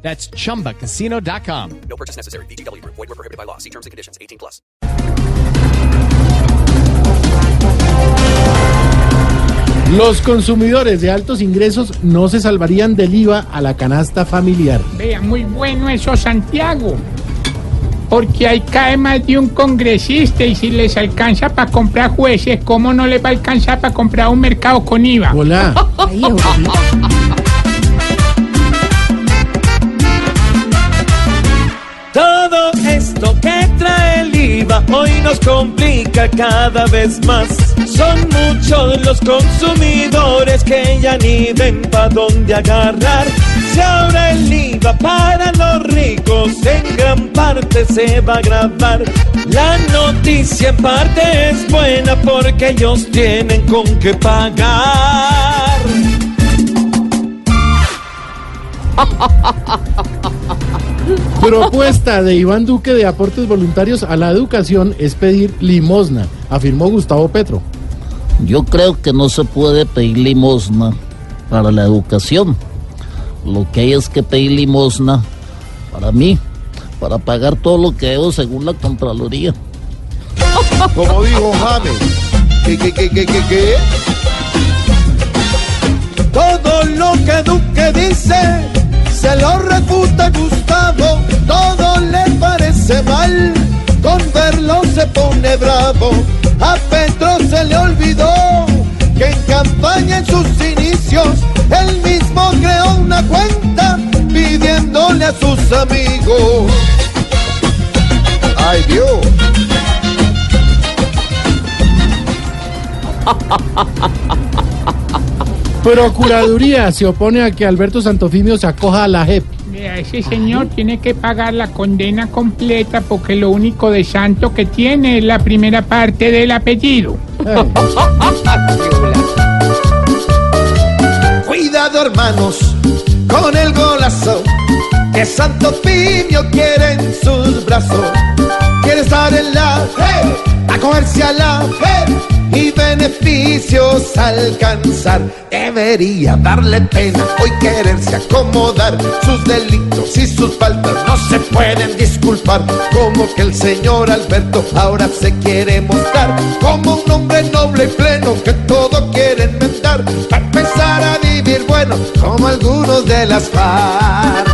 That's chumbacasino.com. No purchase necessary. VGW Group. Void were prohibited by law. See terms and conditions. 18 plus. Los consumidores de altos ingresos no se salvarían del IVA a la canasta familiar. Vea, muy bueno eso, Santiago. Porque ahí cae más de un congresista y si les alcanza para comprar jueces, ¿cómo no les va a alcanzar para comprar un mercado con IVA? Hola. Nos complica cada vez más. Son muchos los consumidores que ya ni ven pa' dónde agarrar. Si ahora el IVA para los ricos en gran parte se va a grabar. La noticia en parte es buena porque ellos tienen con qué pagar. Propuesta de Iván Duque de aportes voluntarios a la educación es pedir limosna, afirmó Gustavo Petro. Yo creo que no se puede pedir limosna para la educación. Lo que hay es que pedir limosna para mí, para pagar todo lo que debo según la Contraloría. Como dijo James. ¿Qué, qué, qué, qué, qué, qué? Todo lo que Duque dice se lo refuta Gustavo, todo le parece mal, con verlo se pone bravo. A Petro se le olvidó que en campaña en sus inicios él mismo creó una cuenta pidiéndole a sus amigos. Ay, Dios. Procuraduría se opone a que Alberto Santofimio se acoja a la JEP. Vea, ese señor tiene que pagar la condena completa porque lo único de santo que tiene es la primera parte del apellido. Cuidado hermanos con el golazo que Santo Pimio quiere en sus brazos. Beneficios alcanzar. Debería darle pena hoy quererse acomodar. Sus delitos y sus faltas no se pueden disculpar. Como que el señor Alberto ahora se quiere mostrar como un hombre noble y pleno que todo quiere inventar. Para empezar a vivir bueno como algunos de las FARC.